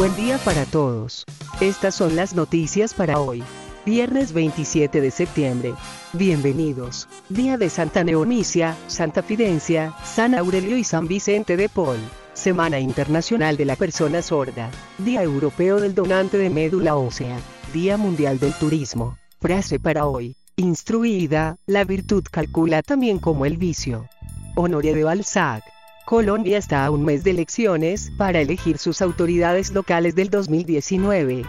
Buen día para todos. Estas son las noticias para hoy. Viernes 27 de septiembre. Bienvenidos. Día de Santa Neomicia, Santa Fidencia, San Aurelio y San Vicente de Paul. Semana Internacional de la Persona Sorda. Día Europeo del Donante de Médula Ósea. Día Mundial del Turismo. Frase para hoy. Instruida, la virtud calcula también como el vicio. Honoré de Balzac. Colombia está a un mes de elecciones para elegir sus autoridades locales del 2019.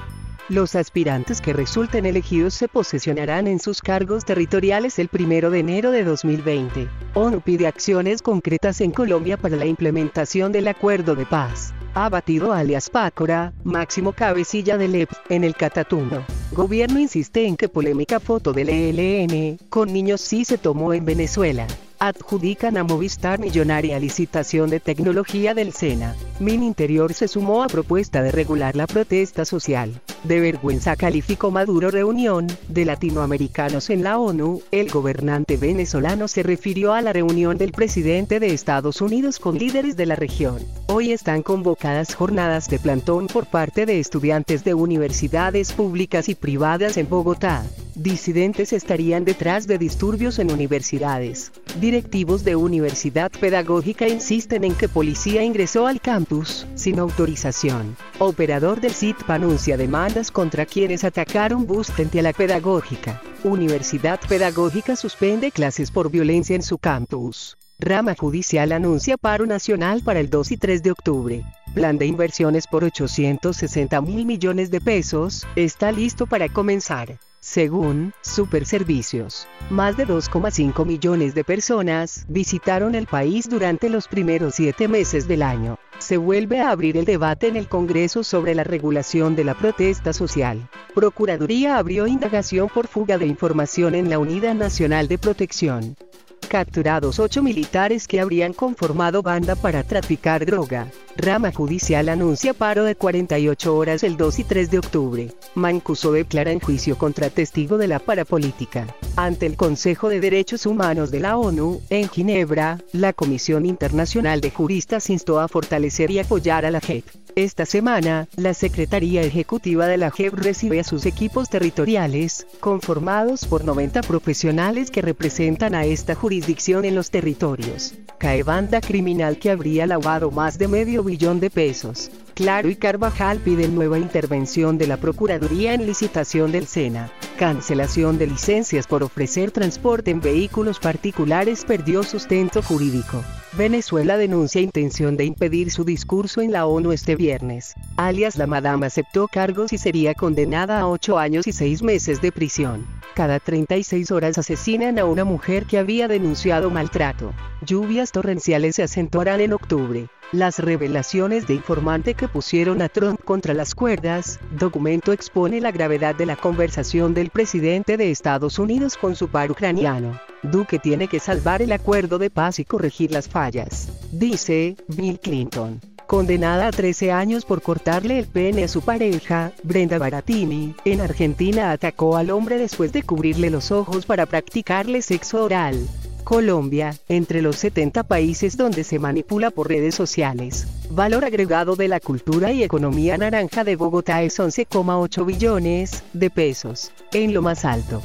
Los aspirantes que resulten elegidos se posesionarán en sus cargos territoriales el 1 de enero de 2020. ONU pide acciones concretas en Colombia para la implementación del acuerdo de paz. Ha batido alias Pácora, máximo cabecilla del EP, en el Catatumbo. Gobierno insiste en que polémica foto del ELN, con niños sí se tomó en Venezuela adjudican a Movistar millonaria licitación de tecnología del SENA. Mininterior se sumó a propuesta de regular la protesta social. De vergüenza calificó Maduro reunión de latinoamericanos en la ONU. El gobernante venezolano se refirió a la reunión del presidente de Estados Unidos con líderes de la región. Hoy están convocadas jornadas de plantón por parte de estudiantes de universidades públicas y privadas en Bogotá. Disidentes estarían detrás de disturbios en universidades. Directivos de universidad pedagógica insisten en que policía ingresó al campus, sin autorización. Operador del CITP anuncia demandas contra quienes atacaron bus frente a la pedagógica. Universidad pedagógica suspende clases por violencia en su campus. Rama judicial anuncia paro nacional para el 2 y 3 de octubre. Plan de inversiones por 860 mil millones de pesos, está listo para comenzar. Según Superservicios, más de 2,5 millones de personas visitaron el país durante los primeros siete meses del año. Se vuelve a abrir el debate en el Congreso sobre la regulación de la protesta social. Procuraduría abrió indagación por fuga de información en la Unidad Nacional de Protección capturados ocho militares que habrían conformado banda para traficar droga. Rama Judicial anuncia paro de 48 horas el 2 y 3 de octubre. Mancuso declara en juicio contra testigo de la parapolítica. Ante el Consejo de Derechos Humanos de la ONU, en Ginebra, la Comisión Internacional de Juristas instó a fortalecer y apoyar a la JEP. Esta semana, la Secretaría Ejecutiva de la JEP recibe a sus equipos territoriales, conformados por 90 profesionales que representan a esta jurisdicción en los territorios. Cae banda criminal que habría lavado más de medio billón de pesos. Claro y Carvajal piden nueva intervención de la Procuraduría en licitación del SENA. Cancelación de licencias por ofrecer transporte en vehículos particulares perdió sustento jurídico. Venezuela denuncia intención de impedir su discurso en la ONU este viernes. Alias la madama aceptó cargos y sería condenada a 8 años y 6 meses de prisión. Cada 36 horas asesinan a una mujer que había denunciado maltrato. Lluvias torrenciales se acentuarán en octubre. Las revelaciones de informante que pusieron a Trump contra las cuerdas, documento expone la gravedad de la conversación del presidente de Estados Unidos con su par ucraniano. Duque tiene que salvar el acuerdo de paz y corregir las fallas, dice Bill Clinton. Condenada a 13 años por cortarle el pene a su pareja, Brenda Baratini, en Argentina atacó al hombre después de cubrirle los ojos para practicarle sexo oral. Colombia, entre los 70 países donde se manipula por redes sociales. Valor agregado de la cultura y economía naranja de Bogotá es 11,8 billones de pesos, en lo más alto.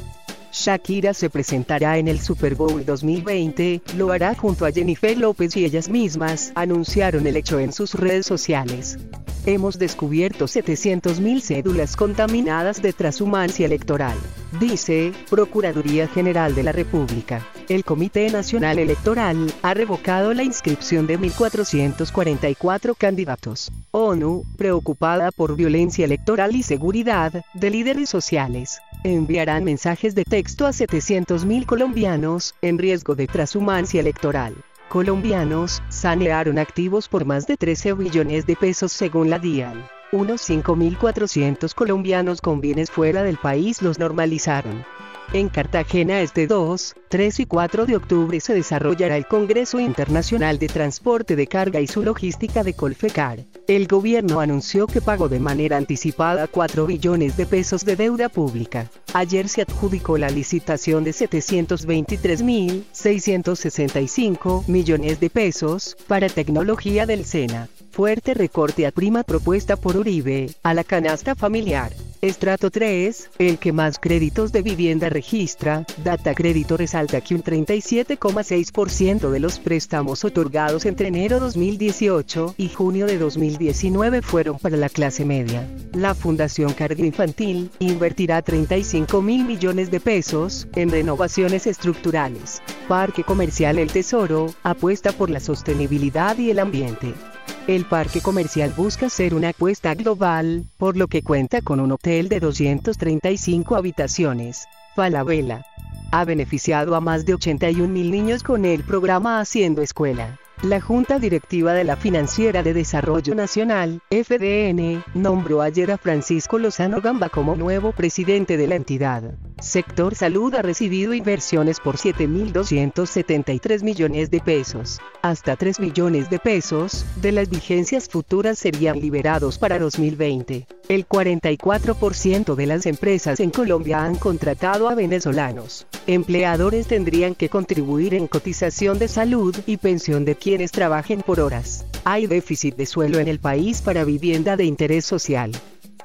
Shakira se presentará en el Super Bowl 2020, lo hará junto a Jennifer López y ellas mismas anunciaron el hecho en sus redes sociales. Hemos descubierto 700.000 cédulas contaminadas de transhumancia electoral, dice Procuraduría General de la República. El Comité Nacional Electoral ha revocado la inscripción de 1.444 candidatos. ONU, preocupada por violencia electoral y seguridad de líderes sociales, enviarán mensajes de texto a 700.000 colombianos, en riesgo de transhumancia electoral. Colombianos, sanearon activos por más de 13 billones de pesos según la DIAN. Unos 5.400 colombianos con bienes fuera del país los normalizaron. En Cartagena este 2, 3 y 4 de octubre se desarrollará el Congreso Internacional de Transporte de Carga y su logística de Colfecar. El gobierno anunció que pagó de manera anticipada 4 billones de pesos de deuda pública. Ayer se adjudicó la licitación de 723.665 millones de pesos para tecnología del SENA. Fuerte recorte a prima propuesta por Uribe, a la canasta familiar. Estrato 3, el que más créditos de vivienda registra, Data Crédito resalta que un 37,6% de los préstamos otorgados entre enero 2018 y junio de 2019 fueron para la clase media. La Fundación Cardio Infantil invertirá 35 mil millones de pesos en renovaciones estructurales. Parque Comercial El Tesoro apuesta por la sostenibilidad y el ambiente. El parque comercial busca ser una apuesta global, por lo que cuenta con un hotel de 235 habitaciones. Falabella ha beneficiado a más de 81 mil niños con el programa Haciendo Escuela. La Junta Directiva de la Financiera de Desarrollo Nacional, FDN, nombró ayer a Francisco Lozano Gamba como nuevo presidente de la entidad. Sector Salud ha recibido inversiones por 7.273 millones de pesos. Hasta 3 millones de pesos de las vigencias futuras serían liberados para 2020. El 44% de las empresas en Colombia han contratado a venezolanos. Empleadores tendrían que contribuir en cotización de salud y pensión de quienes trabajen por horas. Hay déficit de suelo en el país para vivienda de interés social.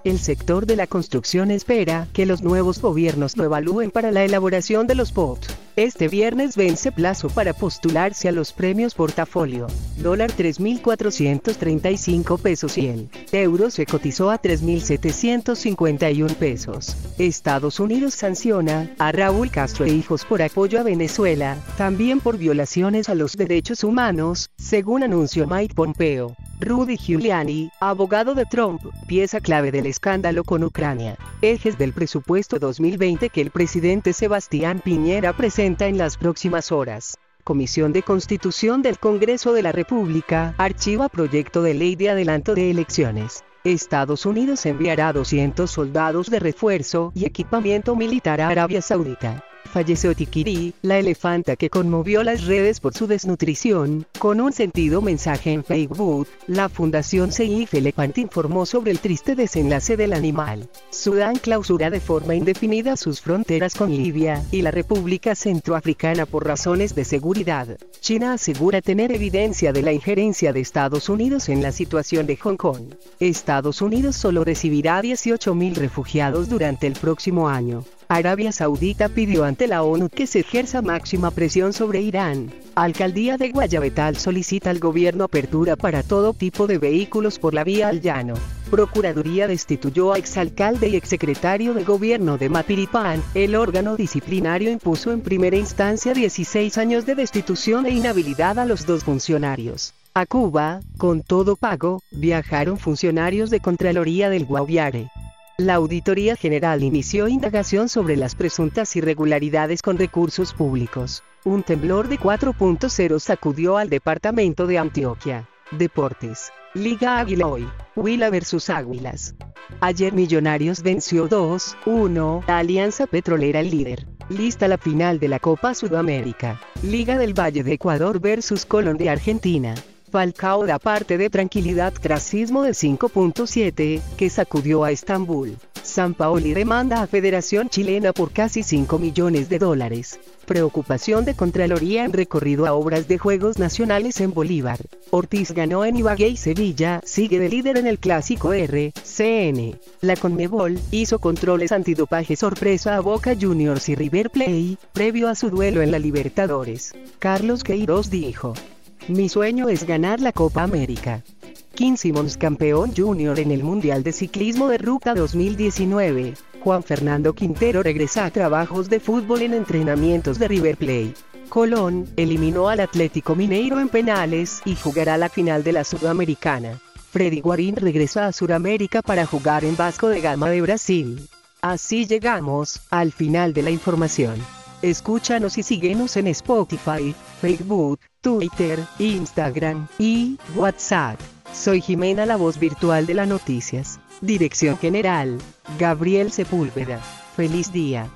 El sector de la construcción espera que los nuevos gobiernos lo evalúen para la elaboración de los POT. Este viernes vence plazo para postularse a los premios portafolio. Dólar 3.435 pesos y el euro se cotizó a 3.751 pesos. Estados Unidos sanciona a Raúl Castro e hijos por apoyo a Venezuela, también por violaciones a los derechos humanos, según anunció Mike Pompeo. Rudy Giuliani, abogado de Trump, pieza clave del escándalo con Ucrania. Ejes del presupuesto 2020 que el presidente Sebastián Piñera presenta en las próximas horas. Comisión de Constitución del Congreso de la República archiva proyecto de ley de adelanto de elecciones. Estados Unidos enviará 200 soldados de refuerzo y equipamiento militar a Arabia Saudita falleció Tikiri, la elefanta que conmovió las redes por su desnutrición, con un sentido mensaje en Facebook, la Fundación Seif Elephant informó sobre el triste desenlace del animal. Sudán clausura de forma indefinida sus fronteras con Libia y la República Centroafricana por razones de seguridad. China asegura tener evidencia de la injerencia de Estados Unidos en la situación de Hong Kong. Estados Unidos solo recibirá 18.000 refugiados durante el próximo año. Arabia Saudita pidió ante la ONU que se ejerza máxima presión sobre Irán. Alcaldía de Guayabetal solicita al gobierno apertura para todo tipo de vehículos por la vía al llano. Procuraduría destituyó a exalcalde y exsecretario de gobierno de Mapiripán. El órgano disciplinario impuso en primera instancia 16 años de destitución e inhabilidad a los dos funcionarios. A Cuba, con todo pago, viajaron funcionarios de Contraloría del Guaviare. La Auditoría General inició indagación sobre las presuntas irregularidades con recursos públicos. Un temblor de 4.0 sacudió al departamento de Antioquia. Deportes. Liga Águila hoy. Huila versus Águilas. Ayer Millonarios venció 2-1 a Alianza Petrolera el líder. Lista la final de la Copa Sudamérica. Liga del Valle de Ecuador versus Colón de Argentina. Falcao da parte de tranquilidad tras sismo de 5.7, que sacudió a Estambul. San Paoli demanda a Federación Chilena por casi 5 millones de dólares. Preocupación de Contraloría en recorrido a obras de Juegos Nacionales en Bolívar. Ortiz ganó en Ibagué y Sevilla, sigue de líder en el clásico RCN. La Conmebol hizo controles antidopaje sorpresa a Boca Juniors y River Play, previo a su duelo en la Libertadores. Carlos Queiroz dijo. Mi sueño es ganar la Copa América. King Simmons campeón junior en el Mundial de Ciclismo de Ruta 2019. Juan Fernando Quintero regresa a trabajos de fútbol en entrenamientos de River Plate. Colón eliminó al Atlético Mineiro en penales y jugará la final de la Sudamericana. Freddy Guarín regresa a Sudamérica para jugar en Vasco de Gama de Brasil. Así llegamos al final de la información. Escúchanos y síguenos en Spotify, Facebook, Twitter, Instagram y WhatsApp. Soy Jimena, la voz virtual de las noticias. Dirección General, Gabriel Sepúlveda. Feliz día.